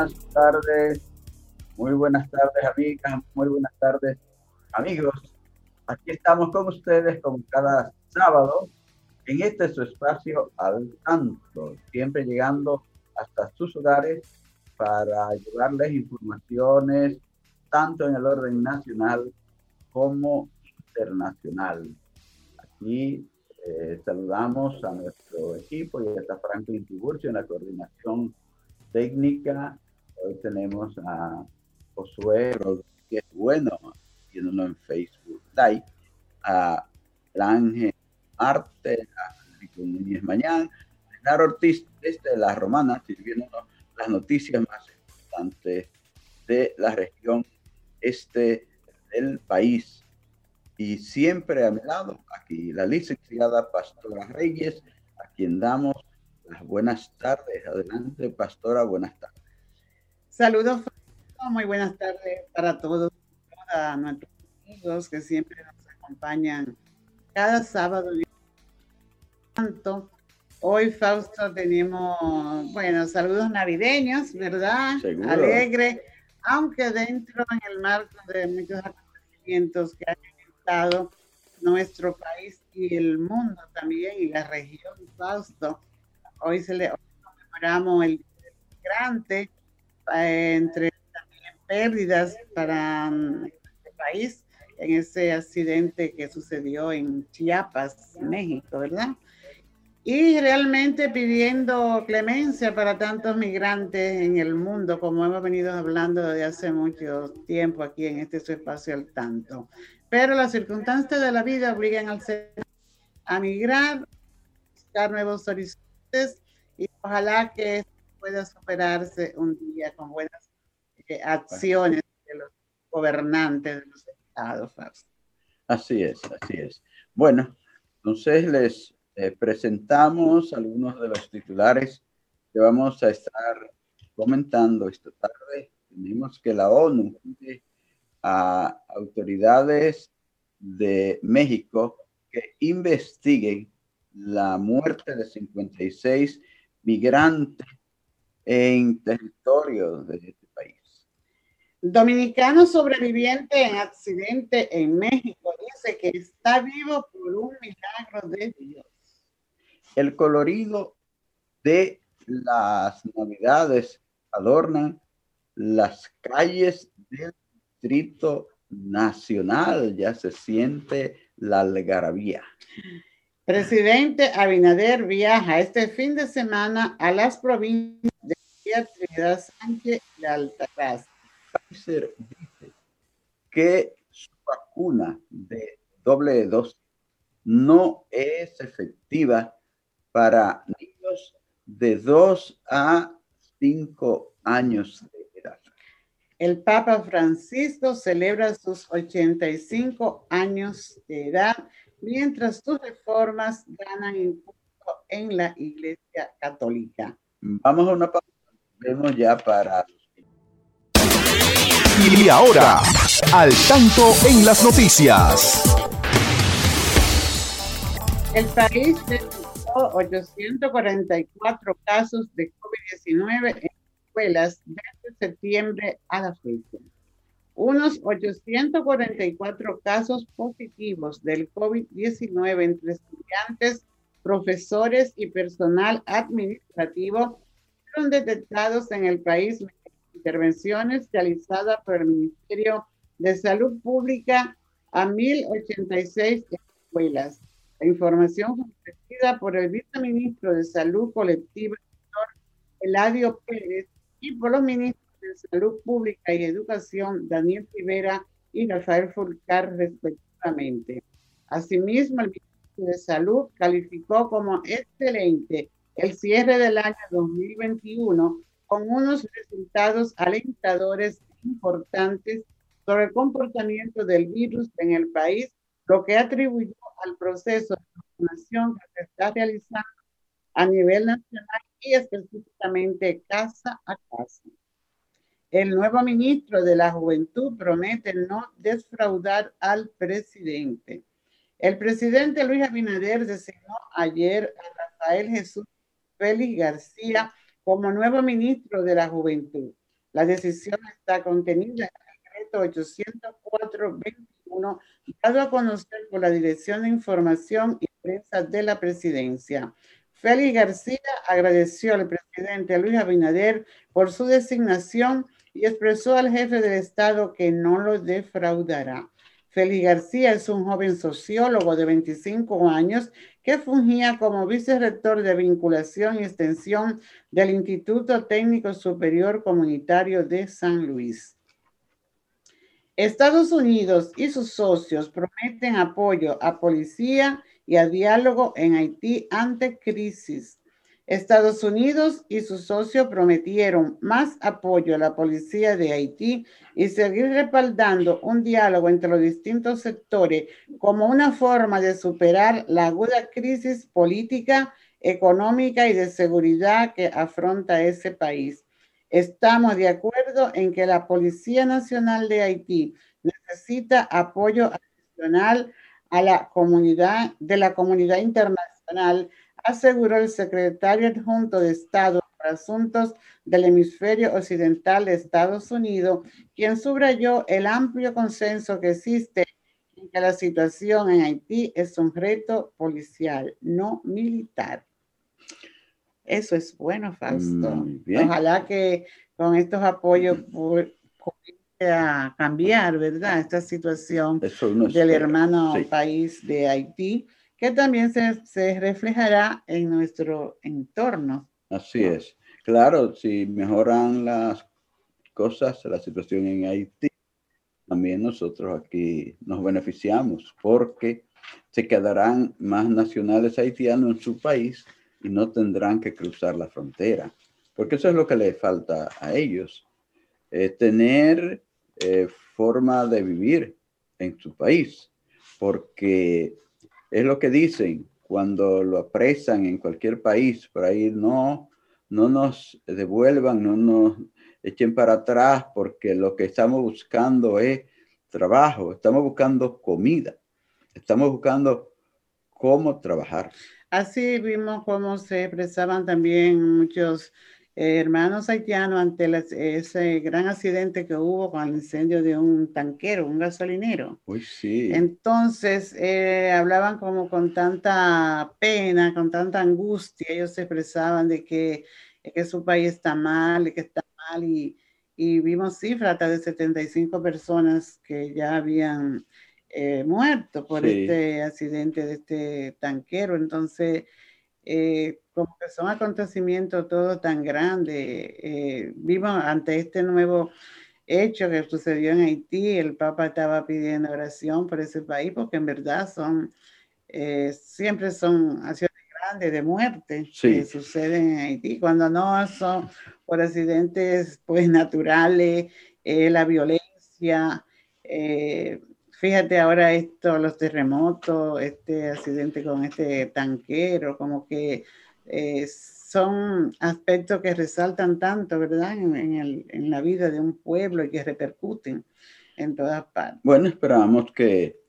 Buenas tardes, muy buenas tardes amigas, muy buenas tardes amigos. Aquí estamos con ustedes como cada sábado en este su espacio al tanto, siempre llegando hasta sus hogares para llevarles informaciones tanto en el orden nacional como internacional. Aquí eh, saludamos a nuestro equipo y a Franklin Tiburcio en la coordinación técnica. Hoy tenemos a Josué Rodríguez Bueno, viéndolo en Facebook Live, a Ángel Arte, a Enrique Núñez Mañán, Leonardo Ortiz desde La Romana, sirviéndonos las noticias más importantes de la región este del país. Y siempre a mi lado, aquí la licenciada Pastora Reyes, a quien damos buenas tardes. Adelante, pastora, buenas tardes. Saludos, muy buenas tardes para todos, a nuestros amigos que siempre nos acompañan cada sábado. Tanto. Hoy, Fausto, tenemos, bueno, saludos navideños, ¿verdad? Alegre, aunque dentro en el marco de muchos acontecimientos que han estado nuestro país y el mundo también y la región, Fausto Hoy, se le, conmemoramos el migrante, eh, entre también pérdidas para mm, este país en ese accidente que sucedió en Chiapas, México, ¿verdad? Y realmente pidiendo clemencia para tantos migrantes en el mundo, como hemos venido hablando desde hace mucho tiempo aquí en este su espacio al tanto. Pero las circunstancias de la vida obligan al ser a migrar, buscar nuevos horizontes y ojalá que pueda superarse un día con buenas eh, acciones de los gobernantes de los estados. Así es, así es. Bueno, entonces les eh, presentamos algunos de los titulares que vamos a estar comentando esta tarde. Tenemos que la ONU a autoridades de México que investiguen la muerte de 56 migrantes en territorio de este país. Dominicano sobreviviente en accidente en México dice que está vivo por un milagro de Dios. El colorido de las navidades adornan las calles del Distrito Nacional. Ya se siente la algarabía. Presidente Abinader viaja este fin de semana a las provincias de Trinidad Sánchez y Altagracia. Pfizer dice que su vacuna de doble dosis no es efectiva para niños de 2 a 5 años de edad. El Papa Francisco celebra sus 85 años de edad mientras sus reformas ganan impulso en la Iglesia Católica. Vamos a una pausa. Vemos ya para. Y ahora, al tanto en las noticias. El país detectó 844 casos de COVID-19 en escuelas desde septiembre a la fecha unos 844 casos positivos del COVID-19 entre estudiantes, profesores y personal administrativo fueron detectados en el país intervenciones realizadas por el Ministerio de Salud Pública a 1086 escuelas. La información fue ofrecida por el viceministro de Salud Colectiva, doctor Eladio Pérez, y por los ministros de Salud Pública y Educación, Daniel Rivera y Rafael Fulcar, respectivamente. Asimismo, el de Salud calificó como excelente el cierre del año 2021 con unos resultados alentadores importantes sobre el comportamiento del virus en el país, lo que atribuyó al proceso de vacunación que se está realizando a nivel nacional y específicamente casa a casa. El nuevo ministro de la Juventud promete no defraudar al presidente. El presidente Luis Abinader designó ayer a Rafael Jesús Félix García como nuevo ministro de la Juventud. La decisión está contenida en el decreto 804-21, dado a conocer por la Dirección de Información y Prensa de la Presidencia. Félix García agradeció al presidente Luis Abinader por su designación y expresó al jefe del Estado que no lo defraudará. Félix García es un joven sociólogo de 25 años que fungía como vicerrector de vinculación y extensión del Instituto Técnico Superior Comunitario de San Luis. Estados Unidos y sus socios prometen apoyo a policía y a diálogo en Haití ante crisis. Estados Unidos y sus socios prometieron más apoyo a la policía de Haití y seguir respaldando un diálogo entre los distintos sectores como una forma de superar la aguda crisis política, económica y de seguridad que afronta ese país. Estamos de acuerdo en que la Policía Nacional de Haití necesita apoyo adicional a la comunidad de la comunidad internacional aseguró el secretario adjunto de Estado para Asuntos del Hemisferio Occidental de Estados Unidos, quien subrayó el amplio consenso que existe en que la situación en Haití es un reto policial, no militar. Eso es bueno, Fausto. Ojalá que con estos apoyos pueda cambiar, ¿verdad? Esta situación del hermano país de Haití que también se, reflejará en nuestro entorno. Así es. Claro, si mejoran las cosas, la situación en Haití, también nosotros aquí nos beneficiamos porque se quedarán más nacionales haitianos en su país y no tendrán que cruzar la frontera. Porque eso es lo que le falta a ellos, tener eh, forma de vivir en su país, porque es lo que dicen cuando lo apresan en cualquier país, por ahí no, no nos devuelvan, no nos echen para atrás, porque lo que estamos buscando es trabajo, estamos buscando comida, estamos buscando cómo trabajar. Así vimos cómo se expresaban también muchos hermanos haitianos ante ese gran accidente que hubo con el incendio de un tanquero, un gasolinero. Uy, sí. Entonces, eh, hablaban como con tanta pena, con tanta angustia, ellos se expresaban de que, que su país está mal, de que está mal, y, y vimos cifras de 75 personas que ya habían eh, muerto por este accidente de este tanquero. Entonces, eh, como que son acontecimientos todo tan grandes. Eh, vimos ante este nuevo hecho que sucedió en Haití, el Papa estaba pidiendo oración por ese país porque en verdad son, eh, siempre son acciones grandes de muerte que suceden en Haití, cuando no son por accidentes pues naturales, eh, la violencia. fíjate ahora esto, los terremotos, este accidente con este tanquero, como que eh, son aspectos que resaltan tanto, ¿verdad?, en, la vida de un pueblo y que repercuten en todas partes. Bueno, esperamos que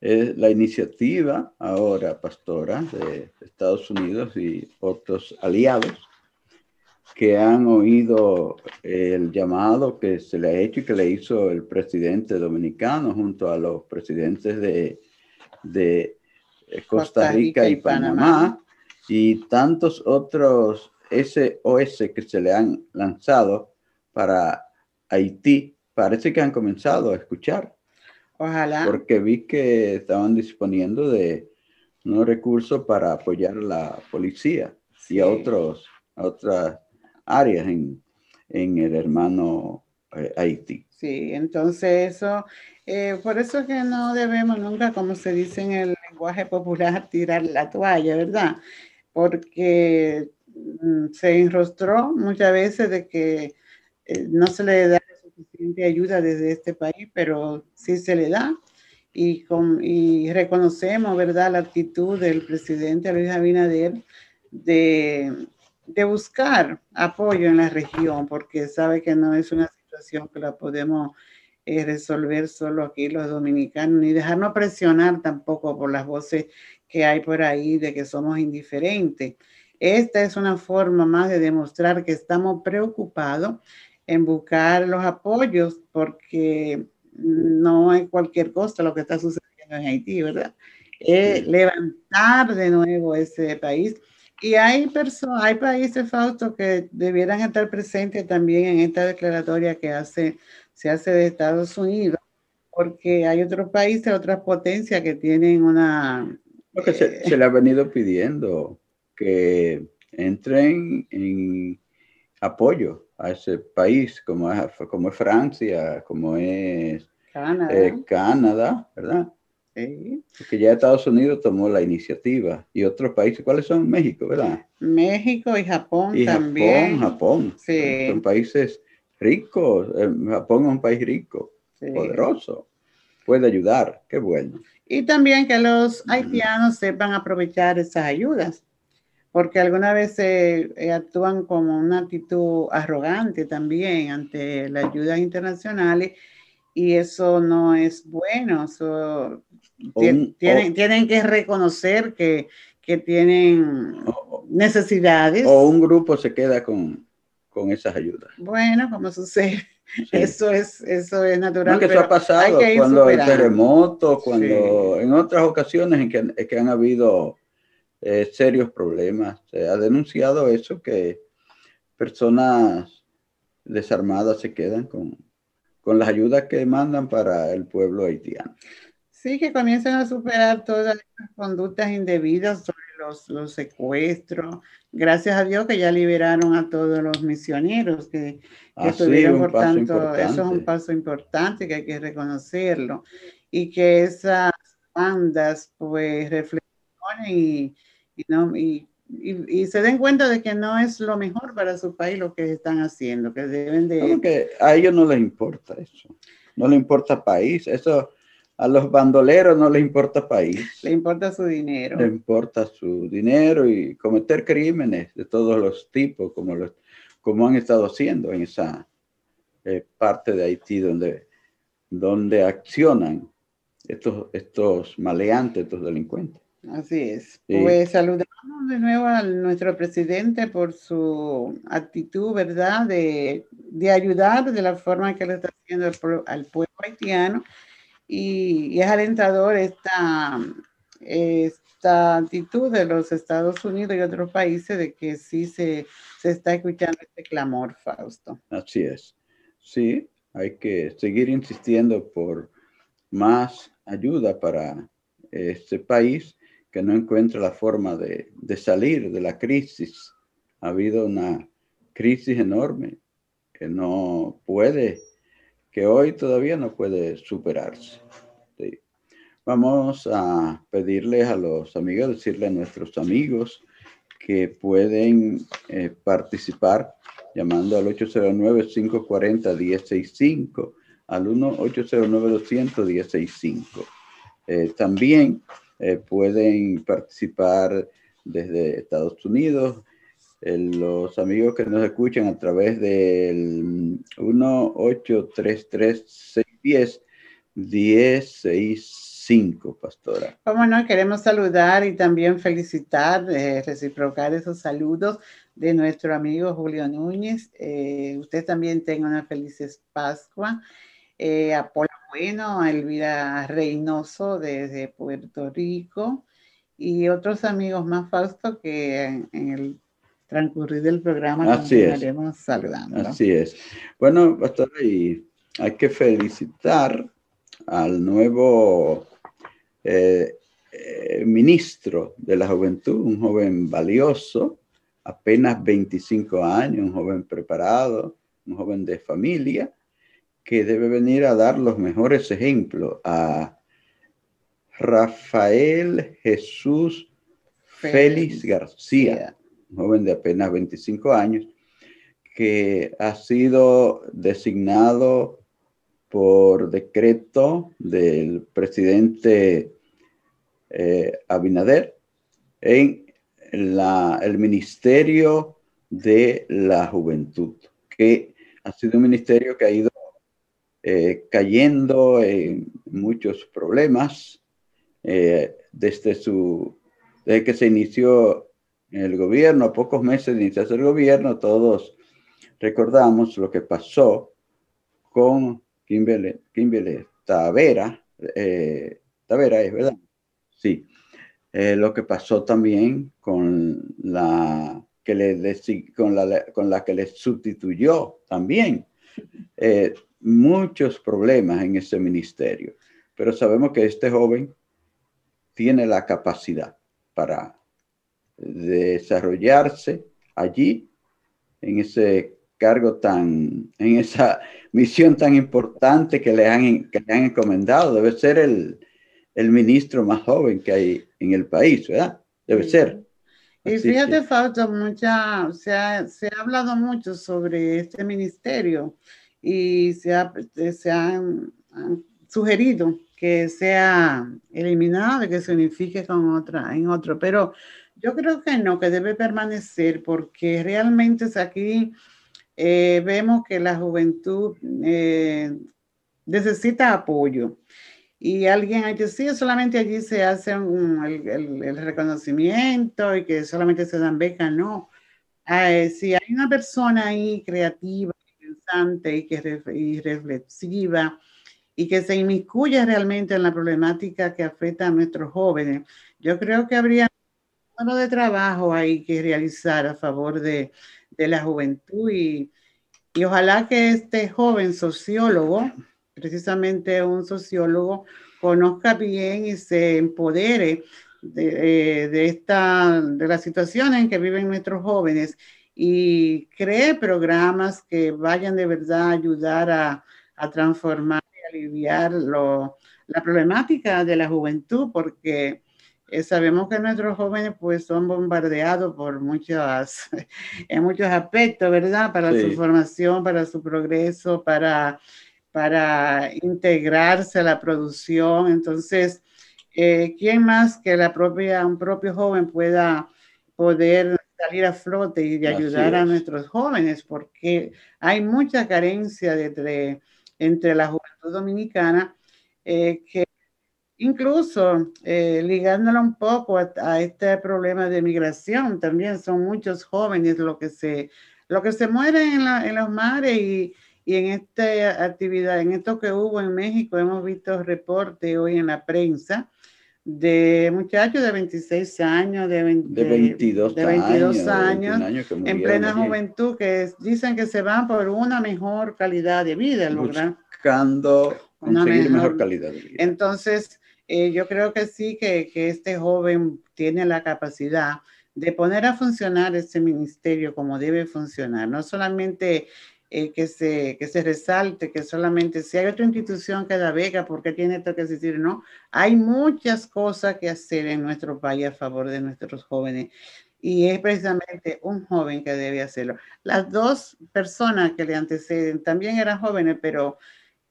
eh, la iniciativa ahora, pastora, de Estados Unidos y otros aliados que han oído el llamado que se le ha hecho y que le hizo el presidente dominicano junto a los presidentes de, de Costa, Rica, y, Panamá y tantos otros SOS que se le han lanzado para Haití, parece que han comenzado a escuchar. Ojalá. Porque vi que estaban disponiendo de unos recursos para apoyar a la policía y a, otros, a otras áreas en, en el hermano eh, Haití. Sí, entonces eso, eh, por eso que no debemos nunca, como se dice en el lenguaje popular, tirar la toalla, ¿verdad? Porque mm, se enrostró muchas veces de que eh, no se le da suficiente ayuda desde este país, pero sí se le da. Y, con, y reconocemos, ¿verdad?, la actitud del presidente Luis Abinader de, de buscar apoyo en la región, porque sabe que no es una situación que la podemos eh, resolver solo aquí los dominicanos, ni dejarnos presionar tampoco por las voces que hay por ahí de que somos indiferentes. Esta es una forma más de demostrar que estamos preocupados en buscar los apoyos, porque no es cualquier cosa lo que está sucediendo en Haití, ¿verdad? Levantar de nuevo ese país y hay, hay países, Fausto, que debieran estar presentes también en esta declaratoria que hace, se hace de Estados Unidos, porque hay otros países, otras potencias que tienen una... Lo que se, le ha venido pidiendo que entren en apoyo a ese país, como es, como es Francia, como es Canadá, eh, Canadá ¿verdad? Porque ya Estados Unidos tomó la iniciativa y otros países, ¿cuáles son? México, ¿verdad? México y Japón y también. Japón, Japón. Sí. Son países ricos. Eh, Japón es un país rico, poderoso. Puede ayudar, qué bueno. Y también que los haitianos sepan aprovechar esas ayudas, porque algunas veces eh, actúan como una actitud arrogante también ante las ayudas internacionales y eso no es bueno. tienen, tienen que reconocer que, que tienen necesidades. O un grupo se queda con, con esas ayudas. Bueno, como sucede. Eso es, eso es natural. No, que eso ha pasado cuando el terremoto, cuando en otras ocasiones en que, que han habido eh, serios problemas. Se ha denunciado eso, que personas desarmadas se quedan con, con las ayudas que mandan para el pueblo haitiano. Sí, que comiencen a superar todas las conductas indebidas sobre los, los, secuestros. Gracias a Dios que ya liberaron a todos los misioneros que, que ah, estuvieron, por tanto, eso es un paso importante que hay que reconocerlo. Y que esas bandas pues reflexionen y, y, no, y y, se den cuenta de que no es lo mejor para su país lo que están haciendo, que deben de... a ellos no les importa eso, no les importa país, eso a los bandoleros no les importa país. Le importa su dinero. Le importa su dinero y cometer crímenes de todos los tipos, como, los, como han estado haciendo en esa eh, parte de Haití donde, donde accionan estos, estos maleantes, estos delincuentes. Así es. Pues saludamos de nuevo a nuestro presidente por su actitud, ¿verdad?, de, ayudar de la forma que le está haciendo al, pueblo haitiano. Y, es alentador esta, esta actitud de los Estados Unidos y otros países de que sí se, se está escuchando este clamor, Fausto. Así es. Sí, hay que seguir insistiendo por más ayuda para este país que no encuentra la forma de, salir de la crisis. Ha habido una crisis enorme que no puede, que hoy todavía no puede superarse. Vamos a pedirles a los amigos, decirle a nuestros amigos que pueden eh, participar llamando al 809-540-1065, al 1-809-200-1065. Eh, también eh, pueden participar desde Estados Unidos. Los amigos que nos escuchan a través del 1-833-610-1065, pastora. Cómo no, queremos saludar y también felicitar, eh, reciprocar esos saludos de nuestro amigo Julio Núñez. Eh, usted también tenga una feliz Pascua. Eh, Apolo Bueno, Elvira Reynoso desde Puerto Rico y otros amigos más, Fausto, que en, el transcurrir del programa Así continuaremos saludando. Así es. Bueno, pastor, y hay que felicitar al nuevo eh, eh, ministro de la juventud, un joven valioso, apenas 25 años, un joven preparado, un joven de familia, que debe venir a dar los mejores ejemplos a Rafael Jesús Félix, García, joven de apenas 25 años, que ha sido designado por decreto del presidente eh, Abinader en el Ministerio de la Juventud, que ha sido un ministerio que ha ido eh, cayendo en muchos problemas eh, desde, su, desde que se inició el gobierno, a pocos meses de iniciarse el gobierno, todos recordamos lo que pasó con Kimberly, Kimberly Tavera, eh, Tavera es verdad, sí, eh, lo que pasó también con la que le con la, con la que le sustituyó también. Eh, muchos problemas en ese ministerio, pero sabemos que este joven tiene la capacidad para desarrollarse allí en ese cargo tan, en esa misión tan importante que le han, que le han encomendado. Debe ser el, el ministro más joven que hay en el país, ¿verdad? Debe ser. Y fíjate, Fausto, mucha, se, ha, se ha hablado mucho sobre este ministerio y se ha, se ha sugerido que sea eliminado que se unifique con otra, en otro, pero yo creo que no, que debe permanecer porque realmente aquí eh, vemos que la juventud eh, necesita apoyo. Y alguien que sí, solamente allí se hace el, reconocimiento y que solamente se dan becas, no. si hay una persona ahí creativa, pensante y, que, reflexiva y que se inmiscuya realmente en la problemática que afecta a nuestros jóvenes, yo creo que habría de trabajo ahí que realizar a favor de, de la juventud y, y ojalá que este joven sociólogo, precisamente un sociólogo, conozca bien y se empodere de, eh, esta, de la situación en que viven nuestros jóvenes y cree programas que vayan de verdad a ayudar a, a transformar y aliviar lo, la problemática de la juventud, porque eh, sabemos que nuestros jóvenes pues son bombardeados por muchas, en muchos aspectos, ¿verdad? Para su formación, para su progreso, para, para integrarse a la producción. Entonces, eh, ¿quién más que la propia, un propio joven pueda poder salir a flote y ayudar a nuestros jóvenes? Porque hay mucha carencia entre, entre la juventud dominicana eh, que Incluso eh, ligándolo un poco a, este problema de migración, también son muchos jóvenes lo que se, lo que se mueren en, los mares y, en esta actividad, en esto que hubo en México, hemos visto reportes hoy en la prensa de muchachos de 26 años, de, 22, de 22 años, en plena juventud, que dicen que se van por una mejor calidad de vida, Buscando conseguir mejor calidad de vida. Entonces, eh, yo creo que sí, que, que, este joven tiene la capacidad de poner a funcionar este ministerio como debe funcionar, no solamente eh, que, se, que se resalte, que solamente si hay otra institución que da beca, porque tiene esto que decir? No, hay muchas cosas que hacer en nuestro país a favor de nuestros jóvenes y es precisamente un joven que debe hacerlo. Las dos personas que le anteceden también eran jóvenes, pero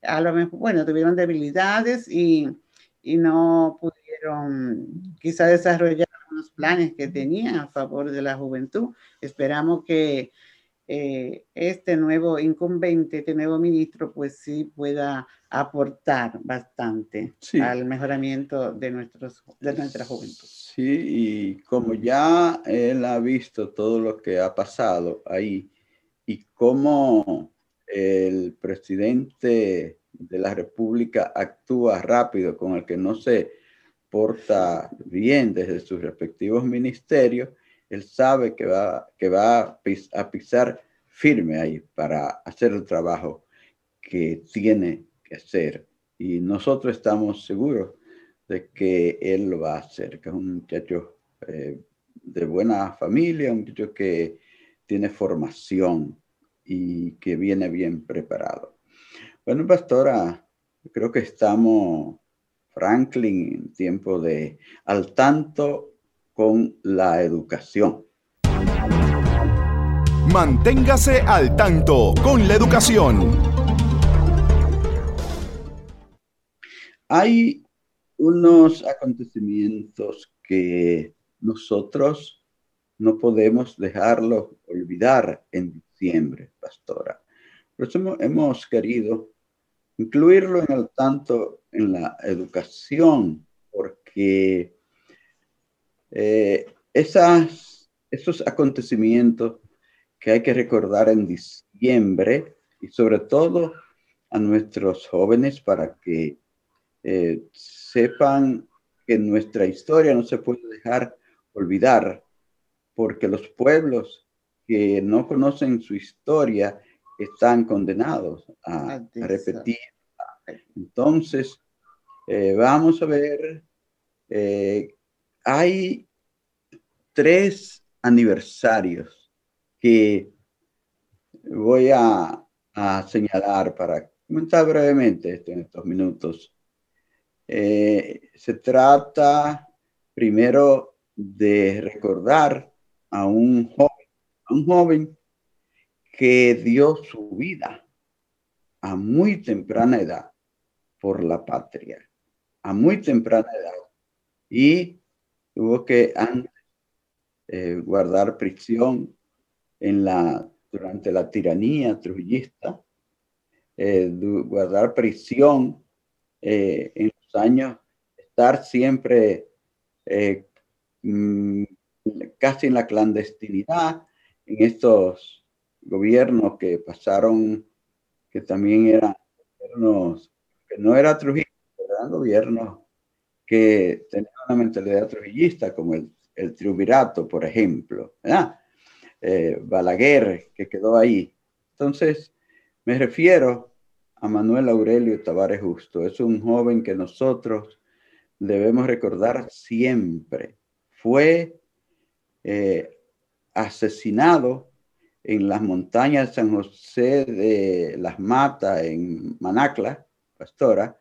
a lo mejor, bueno, tuvieron debilidades y y no pudieron quizá desarrollar los planes que tenían a favor de la juventud. Esperamos que eh, este nuevo incumbente, este nuevo ministro, pues sí pueda aportar bastante al mejoramiento de, nuestros, de nuestra juventud. Sí, y como ya él ha visto todo lo que ha pasado ahí y cómo el presidente de la República actúa rápido, con el que no se porta bien desde sus respectivos ministerios, él sabe que va, que va a, pisar firme ahí para hacer el trabajo que tiene que hacer. Y nosotros estamos seguros de que él lo va a hacer, que es un muchacho eh, de buena familia, un muchacho que tiene formación y que viene bien preparado. Bueno, pastora, creo que estamos Franklin en tiempo de al tanto con la educación. Manténgase al tanto con la educación. Hay unos acontecimientos que nosotros no podemos dejarlos olvidar en diciembre, pastora. Por eso hemos, querido incluirlo en el tanto en la educación, porque eh, esas, esos acontecimientos que hay que recordar en diciembre y sobre todo a nuestros jóvenes para que eh, sepan que nuestra historia no se puede dejar olvidar, porque los pueblos que no conocen su historia están condenados a, repetir. Entonces, eh, vamos a ver, eh, hay tres aniversarios que voy a, señalar para comentar brevemente esto en estos minutos. Eh, se trata primero de recordar a un joven, a un joven que dio su vida a muy temprana edad por la patria, a muy temprana edad. Y tuvo que eh, guardar prisión en la, durante la tiranía trujillista, eh, guardar prisión eh, en los años, estar siempre mm, casi en la clandestinidad, en estos gobiernos que pasaron, que también eran gobiernos, que no era Trujillo, eran gobiernos que tenían una mentalidad trujillista, como el, el por ejemplo, eh, Balaguer, que quedó ahí. Entonces, me refiero a Manuel Aurelio Tavares Justo. Es un joven que nosotros debemos recordar siempre. Fue eh, asesinado en las montañas de San José de las Matas, en Manacla, Pastora,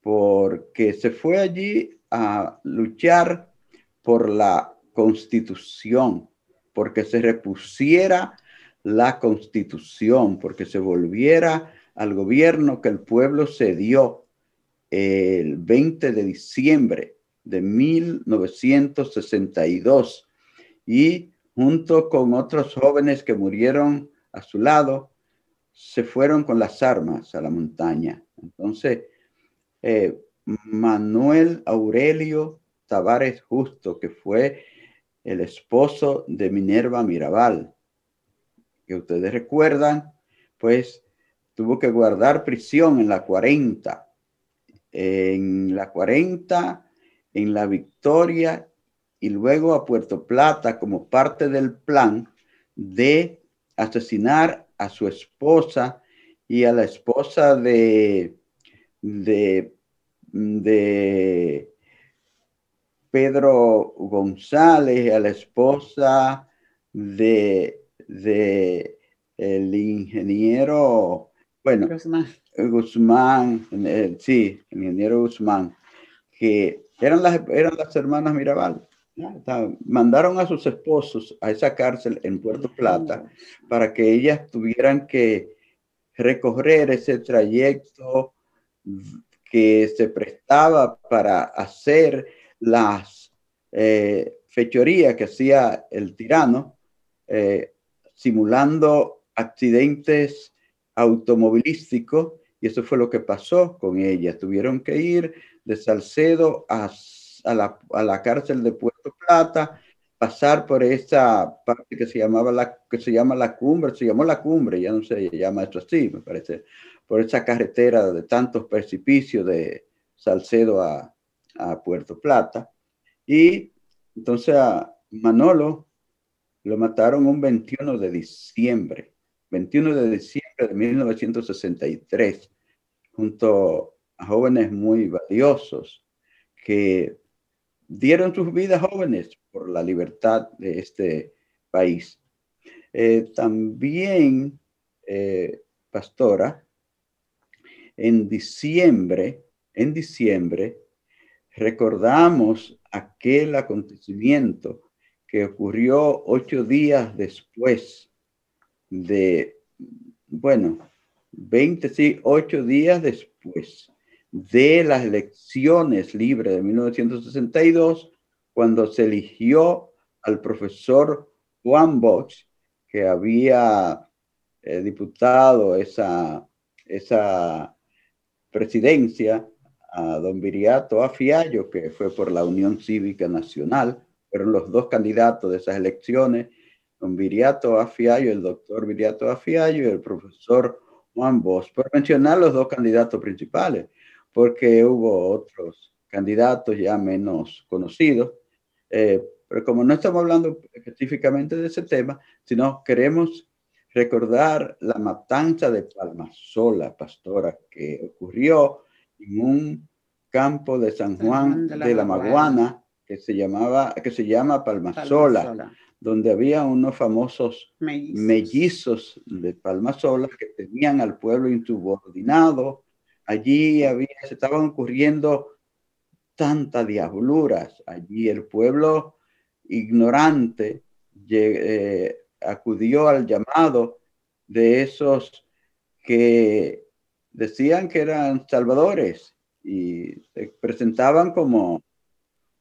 porque se fue allí a luchar por la constitución, porque se repusiera la constitución, porque se volviera al gobierno que el pueblo se dio el 20 de diciembre de 1962 y junto con otros jóvenes que murieron a su lado, se fueron con las armas a la montaña. Entonces, eh, Manuel Aurelio Tavares Justo, que fue el esposo de Minerva Mirabal, que ustedes recuerdan, pues tuvo que guardar prisión en la 40, en la 40, en la Victoria y luego a Puerto Plata como parte del plan de asesinar a su esposa y a la esposa de, de, de Pedro González, a la esposa de, de el ingeniero, bueno, Guzmán, eh, sí, el ingeniero Guzmán, que eran las, eran las hermanas Mirabal mandaron a sus esposos a esa cárcel en Puerto Plata para que ellas tuvieran que recorrer ese trayecto que se prestaba para hacer las eh, fechorías que hacía el tirano, eh, simulando accidentes automovilísticos, y eso fue lo que pasó con ellas. Tuvieron que ir de Salcedo a a la, a la cárcel de Puerto Plata, pasar por esa parte que se llamaba la que se llama la cumbre, se llamó la cumbre, ya no se llama esto así, me parece, por esa carretera de tantos precipicios de Salcedo a, a Puerto Plata. Y entonces a Manolo lo mataron un 21 de diciembre, 21 de diciembre de 1963, junto a jóvenes muy valiosos que dieron sus vidas jóvenes por la libertad de este país. Eh, también, eh, pastora, en diciembre, en diciembre, recordamos aquel acontecimiento que ocurrió ocho días después de, bueno, 20, sí, ocho días después de las elecciones libres de 1962, cuando se eligió al profesor Juan Bosch, que había eh, diputado esa, esa presidencia a don Viriato Afiallo, que fue por la Unión Cívica Nacional, fueron los dos candidatos de esas elecciones, don Viriato Afiallo, el doctor Viriato Afiallo y el profesor Juan Bosch, por mencionar los dos candidatos principales, porque hubo otros candidatos ya menos conocidos. Eh, pero como no estamos hablando específicamente de ese tema, sino queremos recordar la matanza de Palmasola, pastora, que ocurrió en un campo de San Juan de la, Maguana, que se llamaba, que se llama Palmasola, donde había unos famosos mellizos. de Palmasola que tenían al pueblo insubordinado. Allí había, se estaban ocurriendo tantas diabluras. Allí el pueblo ignorante eh, acudió al llamado de esos que decían que eran salvadores y se presentaban como,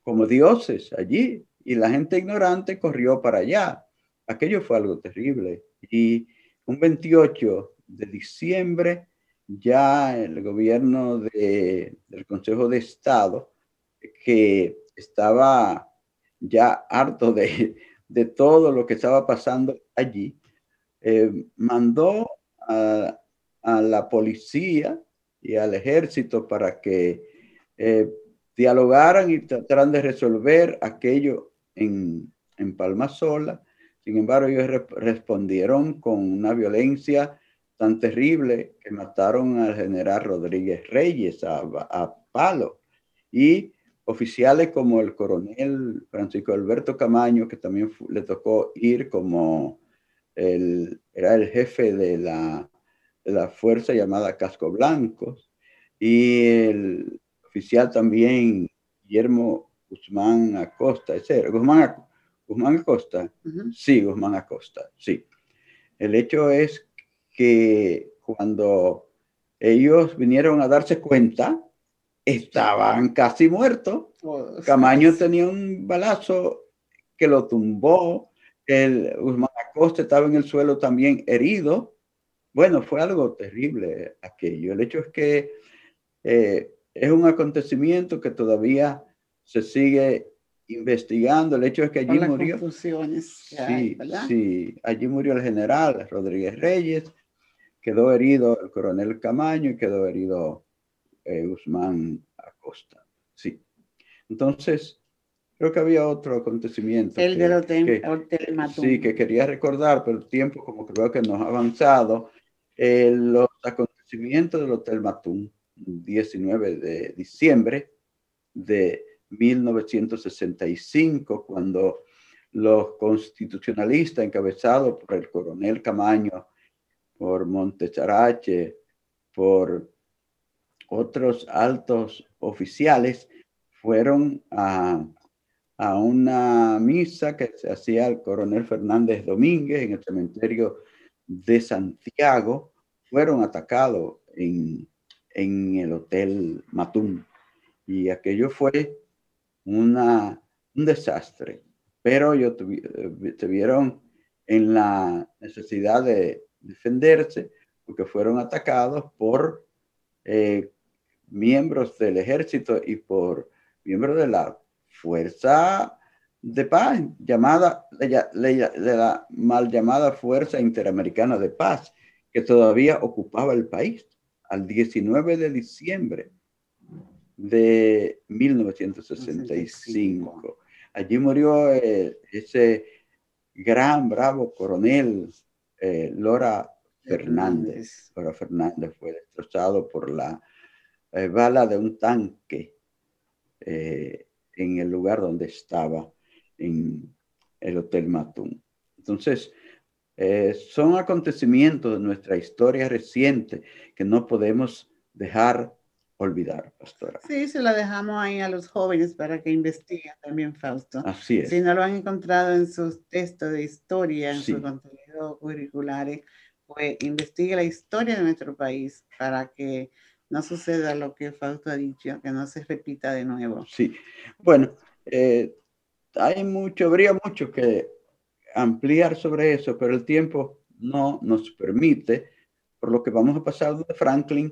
como dioses allí y la gente ignorante corrió para allá. Aquello fue algo terrible. Y un 28 de diciembre ya el gobierno de, del Consejo de Estado, que estaba ya harto de, de todo lo que estaba pasando allí, eh, mandó a, la policía y al ejército para que eh, dialogaran y trataran de resolver aquello en, en Palma Sola. Sin embargo, ellos respondieron con una violencia tan terrible que mataron al general Rodríguez Reyes a, a palo. Y oficiales como el coronel Francisco Alberto Camaño, que también le tocó ir como el, era el jefe de la, la fuerza llamada Casco Blancos, y el oficial también Guillermo Guzmán Acosta, ese Guzmán, Guzmán Acosta, sí, Guzmán Acosta, sí. El hecho es que cuando ellos vinieron a darse cuenta, estaban casi muertos. Camaño tenía un balazo que lo tumbó. El Guzmán Acosta estaba en el suelo también herido. Bueno, fue algo terrible aquello. El hecho es que eh, es un acontecimiento que todavía se sigue investigando. El hecho es que allí murió. sí, sí, allí murió el general Rodríguez Reyes, quedó herido el coronel Camaño y quedó herido eh, Guzmán Acosta. Sí. Entonces, creo que había otro acontecimiento. El del hotel, Matún. Sí, que quería recordar, pero el tiempo como creo que nos ha avanzado. Eh, los acontecimientos del Hotel Matún, 19 de diciembre de 1965, cuando los constitucionalistas encabezados por el coronel Camaño, por Montecharache, por otros altos oficiales fueron a, una misa que se hacía el coronel Fernández Domínguez en el cementerio de Santiago, fueron atacados en, el Hotel Matún. Y aquello fue una, un desastre, pero ellos se vieron en la necesidad de defenderse porque fueron atacados por eh, miembros del ejército y por miembros de la Fuerza de Paz, llamada, de la mal llamada Fuerza Interamericana de Paz, que todavía ocupaba el país al 19 de diciembre de 1965. Allí murió eh, ese gran, bravo coronel eh, Lora Fernández. Lora Fernández fue destrozado por la eh, bala de un tanque eh, en el lugar donde estaba, en el Hotel Matún. Entonces, eh, son acontecimientos de nuestra historia reciente que no podemos dejar olvidar, pastora. Sí, se la dejamos ahí a los jóvenes para que investiguen también, Fausto. Así es. Si no lo han encontrado en sus textos de historia, en sus contenidos curriculares, pues investigue la historia de nuestro país para que no suceda lo que Fausto ha dicho, que no se repita de nuevo. Sí, bueno, eh, hay mucho, habría mucho que ampliar sobre eso, pero el tiempo no nos permite, por lo que vamos a pasar de Franklin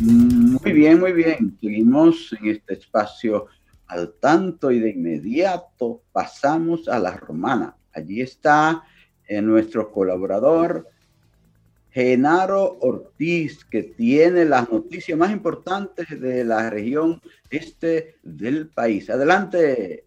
Muy bien, muy bien. Seguimos en este espacio al tanto y de inmediato pasamos a la romana. Allí está eh, nuestro colaborador Genaro Ortiz, que tiene las noticias más importantes de la región este del país. Adelante.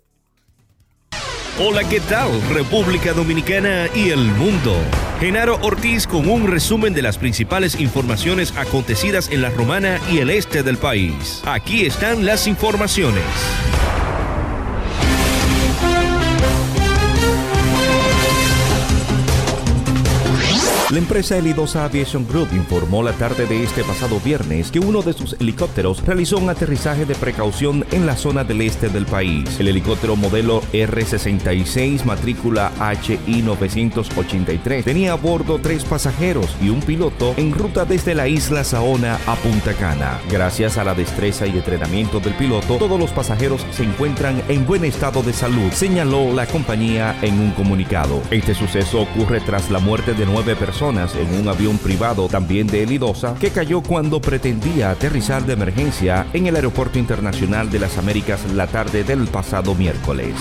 Hola, ¿qué tal? República Dominicana y el mundo. Genaro Ortiz con un resumen de las principales informaciones acontecidas en la Romana y el este del país. Aquí están las informaciones. La empresa Elidosa Aviation Group informó la tarde de este pasado viernes que uno de sus helicópteros realizó un aterrizaje de precaución en la zona del este del país. El helicóptero modelo R66 matrícula HI 983 tenía a bordo tres pasajeros y un piloto en ruta desde la isla Saona a Punta Cana. Gracias a la destreza y entrenamiento del piloto, todos los pasajeros se encuentran en buen estado de salud, señaló la compañía en un comunicado. Este suceso ocurre tras la muerte de nueve personas en un avión privado también de Elidosa que cayó cuando pretendía aterrizar de emergencia en el Aeropuerto Internacional de las Américas la tarde del pasado miércoles.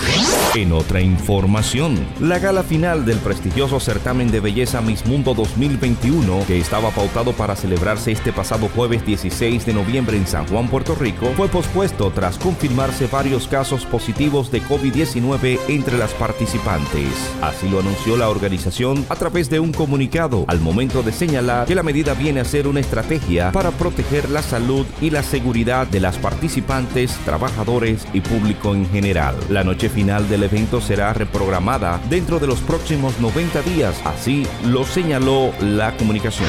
En otra información, la gala final del prestigioso certamen de belleza Miss Mundo 2021, que estaba pautado para celebrarse este pasado jueves 16 de noviembre en San Juan, Puerto Rico, fue pospuesto tras confirmarse varios casos positivos de COVID-19 entre las participantes. Así lo anunció la organización a través de un comunicado al momento de señalar que la medida viene a ser una estrategia para proteger la salud y la seguridad de las participantes, trabajadores y público en general. La noche final del evento será reprogramada dentro de los próximos 90 días, así lo señaló la comunicación.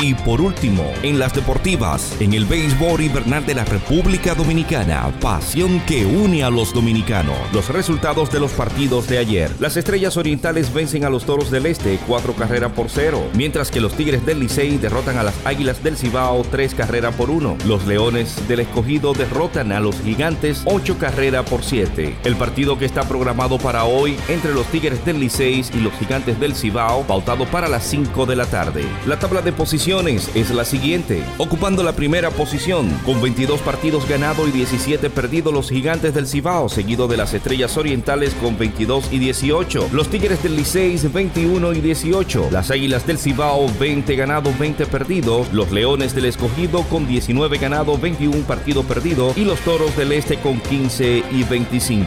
Y por último, en las deportivas, en el béisbol invernal de la República Dominicana, pasión que une a los dominicanos. Los resultados de los partidos de ayer. Las Estrellas Orientales vencen a los Toros del Este, cuatro carreras por cero mientras que los Tigres del Licey derrotan a las Águilas del Cibao tres carreras por uno. Los Leones del Escogido derrotan a los Gigantes ocho carreras por siete. El partido que está programado para hoy entre los Tigres del Licey y los Gigantes del Cibao, pautado para las 5 de la tarde. La tabla de posiciones es la siguiente, ocupando la primera posición con 22 partidos ganados y 17 perdidos los Gigantes del Cibao, seguido de las Estrellas Orientales con 22 y 18, los Tigres del Licey 21 y 18, las Águilas del Cibao 20 ganados, 20 perdidos, los Leones del Escogido con 19 ganados, 21 partidos perdidos y los Toros del Este con 15 y 25.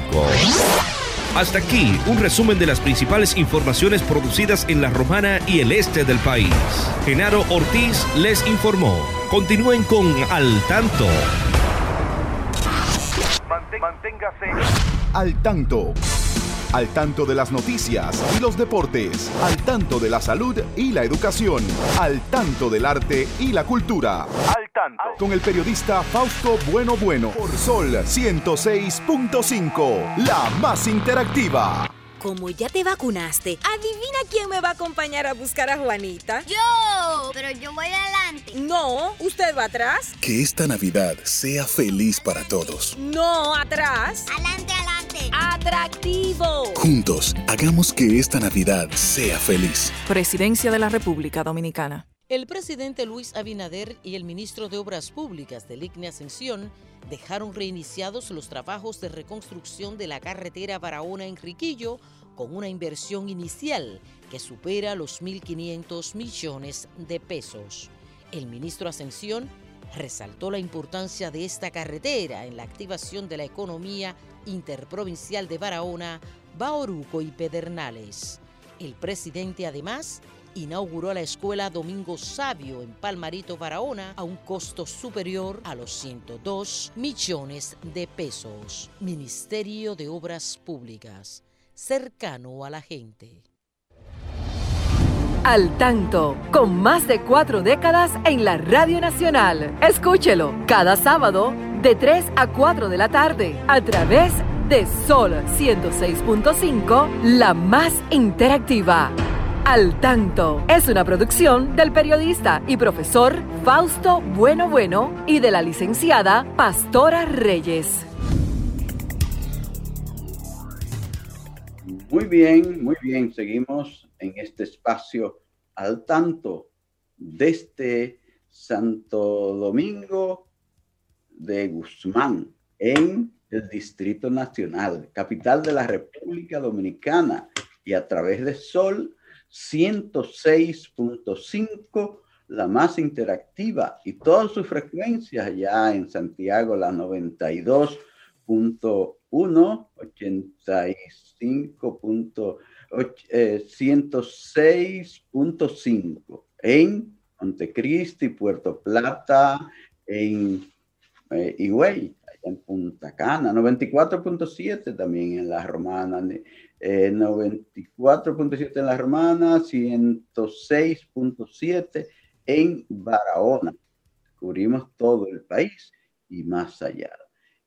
Hasta aquí un resumen de las principales informaciones producidas en la Romana y el este del país. Genaro Ortiz les informó. Continúen con Al Tanto. Manténgase al tanto al tanto de las noticias y los deportes, al tanto de la salud y la educación, al tanto del arte y la cultura. Al tanto. Con el periodista Fausto Bueno Bueno por Sol 106.5, la más interactiva. Como ya te vacunaste, adivina quién me va a acompañar a buscar a Juanita. Yo, pero yo voy adelante. No, usted va atrás. Que esta Navidad sea feliz para todos. No, atrás. Adelante, adelante. Atractivo. Juntos, hagamos que esta Navidad sea feliz. Presidencia de la República Dominicana. El presidente Luis Abinader y el ministro de Obras Públicas de Ligne Ascensión dejaron reiniciados los trabajos de reconstrucción de la carretera Barahona-Enriquillo con una inversión inicial que supera los 1.500 millones de pesos. El ministro Ascensión resaltó la importancia de esta carretera en la activación de la economía interprovincial de Barahona, Baoruco y Pedernales. El presidente además inauguró la escuela Domingo Sabio en Palmarito, Barahona, a un costo superior a los 102 millones de pesos. Ministerio de Obras Públicas, cercano a la gente. Al tanto, con más de cuatro décadas en la Radio Nacional. Escúchelo cada sábado de 3 a 4 de la tarde a través de Sol 106.5, la más interactiva. Al tanto es una producción del periodista y profesor Fausto Bueno Bueno y de la licenciada Pastora Reyes. Muy bien, muy bien. Seguimos en este espacio al tanto desde este Santo Domingo de Guzmán, en el Distrito Nacional, capital de la República Dominicana, y a través de Sol 106.5, la más interactiva, y todas sus frecuencias ya en Santiago, la 92.1, 85. 106.5 en Montecristi, Puerto Plata, en eh, Higüey, allá en Punta Cana, 94.7 también en la Romana, 94.7 eh, en la Romana, 106.7 en Barahona. Cubrimos todo el país y más allá.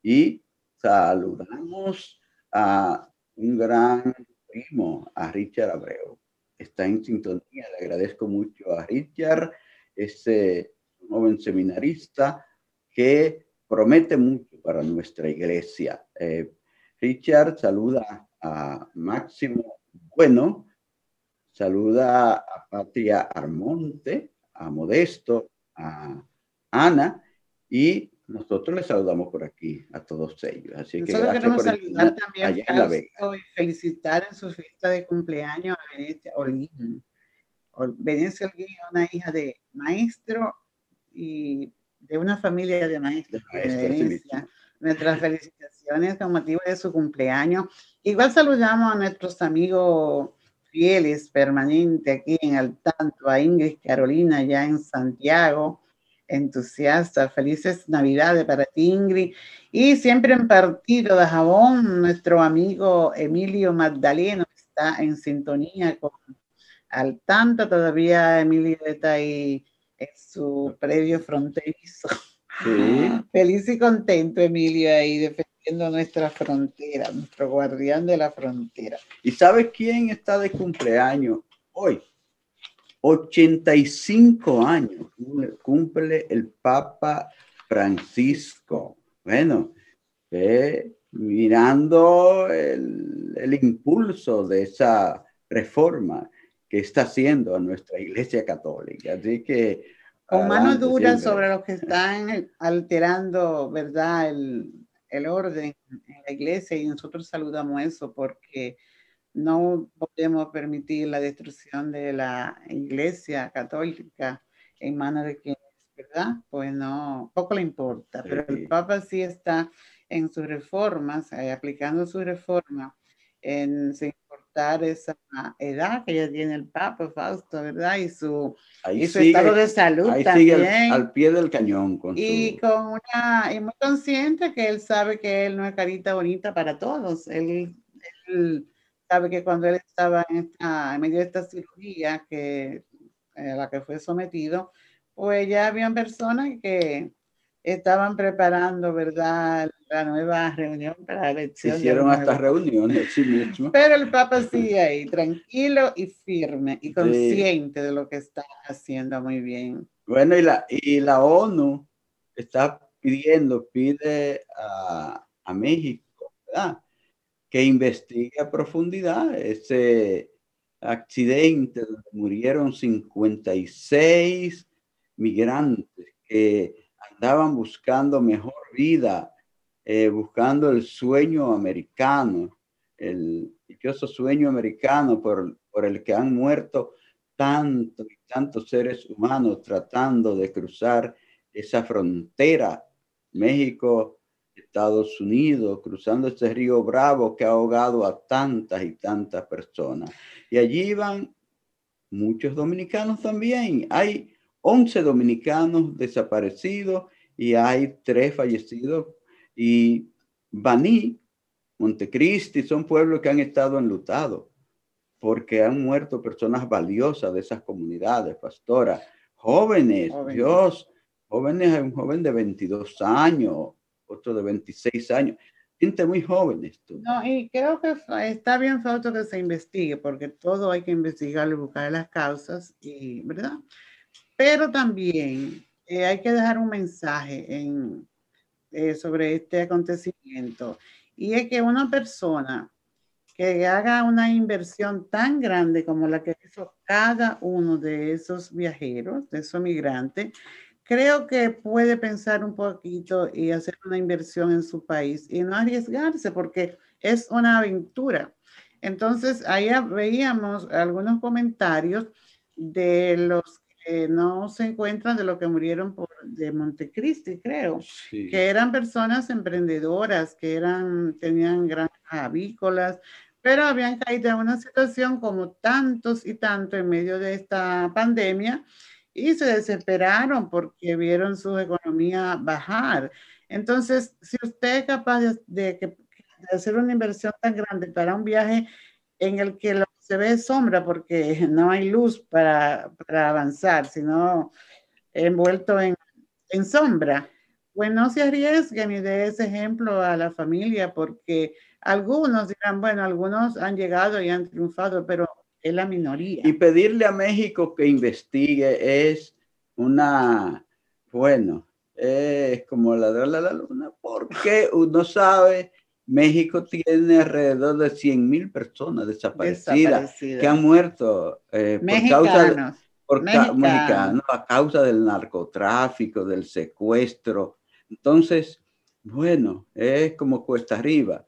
Y saludamos a un gran primo, a Richard Abreu. Está en sintonía, le agradezco mucho a Richard, ese joven seminarista que promete mucho para nuestra iglesia. Eh, Richard saluda a Máximo Bueno, saluda a Patria Armonte, a Modesto, a Ana y nosotros les saludamos por aquí a todos ellos. Así que Nosotros queremos saludar también a y felicitar en su fiesta de cumpleaños a Venecia Holguín. Venecia Holguín es una hija de maestro y de una familia de maestros de Venecia. Nuestras felicitaciones con motivo de su cumpleaños. Igual saludamos a nuestros amigos fieles permanentes aquí en el tanto, a Ingrid Carolina ya en Santiago, entusiasta. Felices Navidades para ti, Ingrid. Y siempre en partido de jabón, nuestro amigo Emilio Magdaleno está en sintonía con al tanto. Todavía Emilio está ahí en su previo fronterizo. Feliz y contento, Emilio, ahí defendiendo nuestra frontera, nuestro guardián de la frontera. ¿Y sabes quién está de cumpleaños hoy? 85 años cumple el Papa Francisco. Bueno, mirando el, el, impulso de esa reforma que está haciendo a nuestra Iglesia Católica. Así que... Con mano dura sobre los que están alterando, ¿verdad? El, el orden en la Iglesia y nosotros saludamos eso porque no podemos permitir la destrucción de la iglesia católica en manos de quienes, ¿verdad? Pues no, poco le importa, pero el Papa sí está en sus reformas, eh, aplicando su reforma, en sin esa edad que ya tiene el Papa Fausto, ¿verdad? Y su, y su estado de salud ahí también. Sigue al, pie del cañón. Con y con una, y muy consciente que él sabe que él no es carita bonita para todos. Él, él sabe que cuando él estaba en, medio de esta cirugía que, a la que fue sometido, pues ya habían personas que estaban preparando, ¿verdad?, la nueva reunión para la elección. hicieron hasta reuniones, sí mismo. Pero el Papa sigue ahí, tranquilo y firme y consciente de lo que está haciendo muy bien. Bueno, y la, y la ONU está pidiendo, pide a, a México, ¿verdad? que investigue a profundidad ese accidente donde murieron 56 migrantes que andaban buscando mejor vida, eh, buscando el sueño americano, el dichoso sueño americano por, por el que han muerto tantos y tantos seres humanos tratando de cruzar esa frontera, México, Estados Unidos, cruzando este río Bravo que ha ahogado a tantas y tantas personas. Y allí van muchos dominicanos también. Hay 11 dominicanos desaparecidos y hay tres fallecidos. Y Baní, Montecristi, son pueblos que han estado enlutados porque han muerto personas valiosas de esas comunidades, pastora, jóvenes, Dios, jóvenes, un joven de 22 años, otro de 26 años, gente muy joven No, y creo que está bien falta que se investigue, porque todo hay que investigar y buscar las causas, y, ¿verdad? Pero también eh, hay que dejar un mensaje en, eh, sobre este acontecimiento, y es que una persona que haga una inversión tan grande como la que hizo cada uno de esos viajeros, de esos migrantes, creo que puede pensar un poquito y hacer una inversión en su país y no arriesgarse porque es una aventura. Entonces, ahí veíamos algunos comentarios de los que no se encuentran de los que murieron por, de Montecristi, creo, que eran personas emprendedoras, que eran, tenían granjas avícolas, pero habían caído en una situación como tantos y tantos en medio de esta pandemia, y se desesperaron porque vieron su economía bajar. Entonces, si usted es capaz de, hacer una inversión tan grande para un viaje en el que lo que se ve sombra porque no hay luz para, avanzar, sino envuelto en, en sombra, pues no se arriesguen y dé ese ejemplo a la familia porque algunos dirán, bueno, algunos han llegado y han triunfado, pero es la minoría. Y pedirle a México que investigue es una, bueno, es como la de la luna, porque uno sabe, México tiene alrededor de 100 mil personas desaparecidas, que han muerto eh, por causa por a causa del narcotráfico, del secuestro. Entonces, bueno, es como cuesta arriba.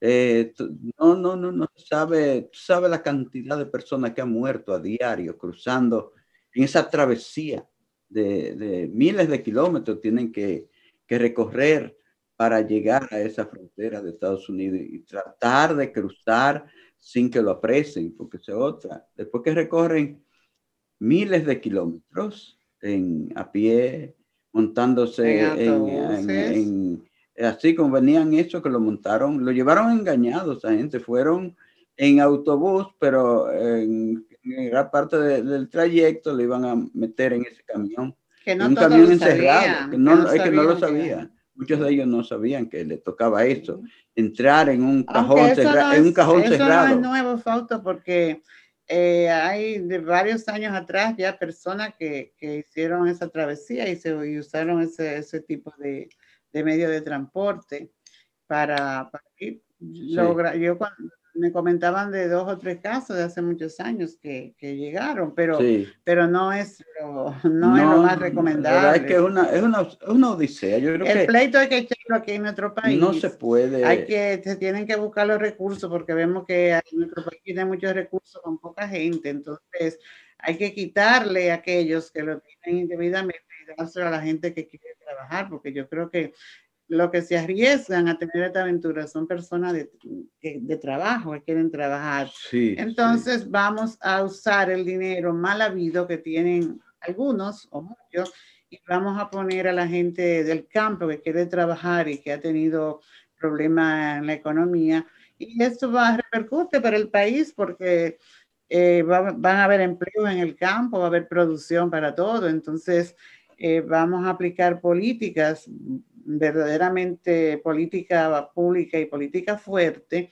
Eh, no, no, no, no sabe, sabe la cantidad de personas que han muerto a diario cruzando en esa travesía de, miles de kilómetros tienen que, recorrer para llegar a esa frontera de Estados Unidos y tratar de cruzar sin que lo apresen, porque es otra. Después que recorren miles de kilómetros en, a pie, montándose en, así como venían eso que lo montaron, lo llevaron engañados, esa gente fueron en autobús, pero en, gran parte del trayecto le iban a meter en ese camión. Que no un camión encerrado, que no, es que no lo sabían. Muchos de ellos no sabían que le tocaba eso, entrar en un cajón, cerrado, en un cajón eso cerrado. No es nuevo, Fausto, porque eh, hay de varios años atrás ya personas que, que hicieron esa travesía y, se, y usaron ese, ese tipo de, de medio de transporte para, para ir. yo cuando, me comentaban de dos o tres casos de hace muchos años que, que llegaron, pero, pero no, es lo, no, es lo más recomendable. Es que es una, es una, una odisea. Yo creo el pleito hay que echarlo aquí en nuestro país. No se puede. Hay que, se tienen que buscar los recursos porque vemos que nuestro país tiene muchos recursos con poca gente, entonces hay que quitarle a aquellos que lo tienen indebidamente a la gente que quiere trabajar, porque yo creo que lo que se arriesgan a tener esta aventura son personas de, de trabajo, que quieren trabajar. Entonces vamos a usar el dinero mal habido que tienen algunos o muchos y vamos a poner a la gente del campo que quiere trabajar y que ha tenido problemas en la economía. Y esto va a repercute para el país porque eh, van a haber empleo en el campo, va a haber producción para todo. Entonces, eh, vamos a aplicar políticas, verdaderamente política pública y política fuerte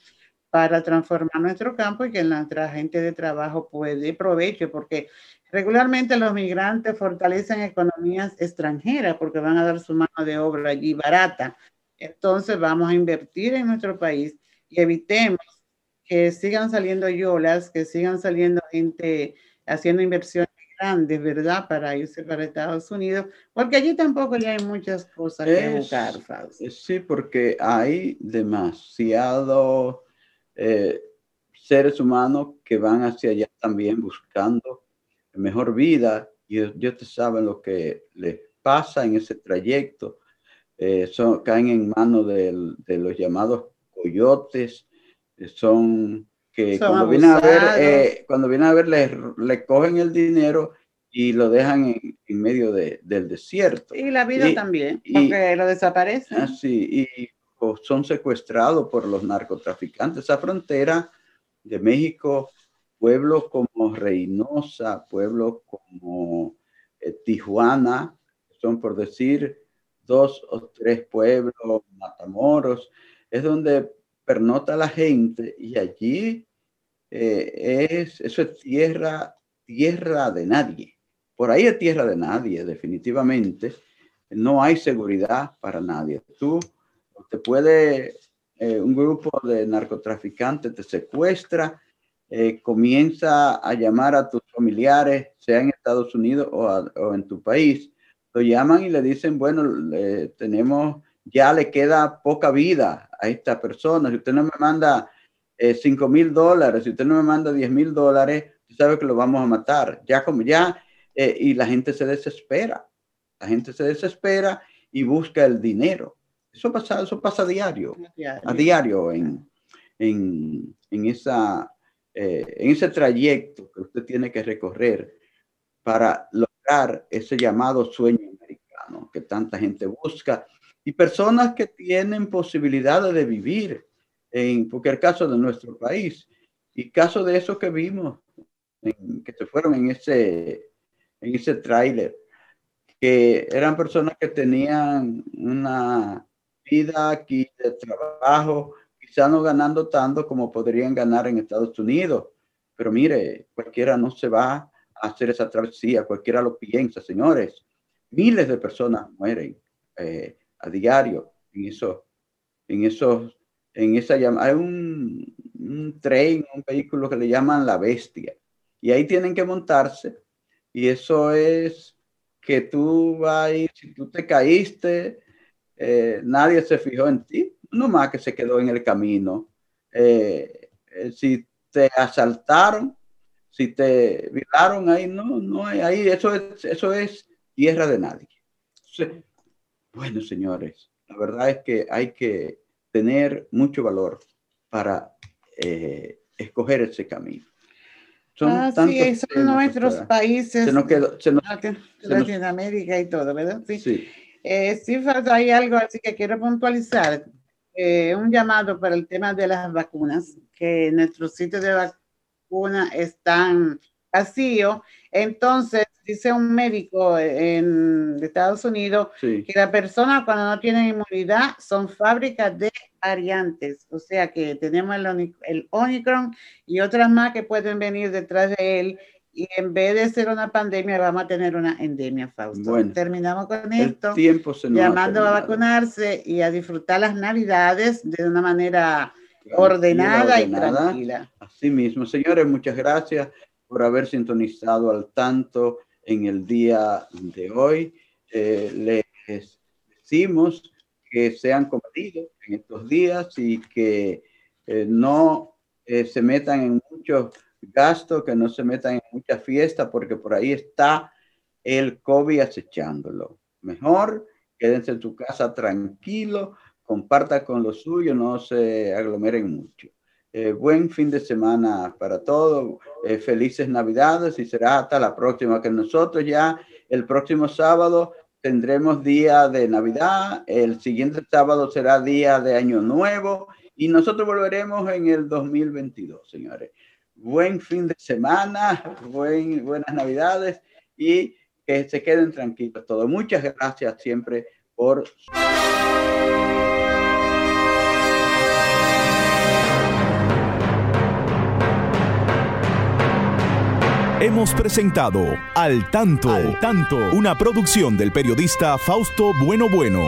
para transformar nuestro campo y que nuestra gente de trabajo puede provecho, porque regularmente los migrantes fortalecen economías extranjeras porque van a dar su mano de obra allí barata. Entonces vamos a invertir en nuestro país y evitemos que sigan saliendo yolas, que sigan saliendo gente haciendo inversiones grandes, ¿verdad? Para irse para Estados Unidos, porque allí tampoco ya hay muchas cosas que buscar, eh, Sí, porque hay demasiados eh, seres humanos que van hacia allá también buscando mejor vida y Dios te sabe lo que les pasa en ese trayecto. Eh, son, caen en manos de, los llamados coyotes, eh, son que cuando, vienen a ver, eh, cuando vienen a ver, le, cogen el dinero y lo dejan en, medio de, del desierto. Y la vida también, porque lo desaparecen. Ah, y son secuestrados por los narcotraficantes. Esa frontera de México, pueblos como Reynosa, pueblos como eh, Tijuana, son por decir dos o tres pueblos, Matamoros, es donde pernota la gente y allí eh, es, eso es tierra, tierra de nadie. Por ahí es tierra de nadie, definitivamente. No hay seguridad para nadie. Tú te puede, eh, un grupo de narcotraficantes te secuestra, eh, comienza a llamar a tus familiares, sea en Estados Unidos o, en tu país, lo llaman y le dicen, bueno, tenemos, ya le queda poca vida a esta persona, si usted no me manda eh, 5 mil dólares, si usted no me manda 10 mil dólares, usted sabe que lo vamos a matar, ya como ya, eh, y la gente se desespera, la gente se desespera y busca el dinero. Eso pasa, eso pasa a diario, a diario en, en, en esa, eh, en ese trayecto que usted tiene que recorrer para lograr ese llamado sueño americano que tanta gente busca y personas que tienen posibilidades de vivir en el caso de nuestro país y caso de esos que vimos que se fueron en ese en ese tráiler que eran personas que tenían una vida aquí de trabajo, quizá no ganando tanto como podrían ganar en Estados Unidos. Pero mire, cualquiera no se va a hacer esa travesía, cualquiera lo piensa, señores. Miles de personas mueren eh, a diario en esos, en esos, en esa hay un, tren, un vehículo que le llaman la bestia. Y ahí tienen que montarse. Y eso es que tú vas a si tú te caíste, eh, nadie se fijó en ti, no más que se quedó en el camino. Eh, eh, si te asaltaron, si te violaron ahí, no, no ahí, eso es, eso es tierra de nadie. Bueno, señores, la verdad es que hay que tener mucho valor para escoger ese camino. Son, Así son nuestros países, se nos quedó, se nos, Latinoamérica y todo, ¿verdad? Sí. sí. Eh, sí, hay algo así que quiero puntualizar. Eh, un llamado para el tema de las vacunas, que nuestros sitios de vacuna están vacíos. Entonces, dice un médico en Estados Unidos que la persona cuando no tiene inmunidad son fábricas de variantes. O sea que tenemos el, el Omicron y otras más que pueden venir detrás de él y en vez de ser una pandemia, vamos a tener una endemia, Fausto. Bueno, Terminamos con esto, llamando a vacunarse y a disfrutar las navidades de una manera ordenada, y tranquila. Así mismo, señores, muchas gracias por haber sintonizado al tanto en el día de hoy. Eh, les decimos que sean comedidos en estos días y que eh, no eh, se metan en muchos gasto, que no se metan en mucha fiesta, porque por ahí está el COVID acechándolo. Mejor quédense en tu casa tranquilo, comparta con los suyos, no se aglomeren mucho. Eh, buen fin de semana para todos, eh, felices navidades y será hasta la próxima, que nosotros ya el próximo sábado tendremos día de Navidad, el siguiente sábado será día de Año Nuevo y nosotros volveremos en el 2022, señores buen fin de semana, buen, buenas navidades y que se queden tranquilos todos. Muchas gracias siempre por... Hemos presentado Al Tanto, Al Tanto, una producción del periodista Fausto Bueno Bueno.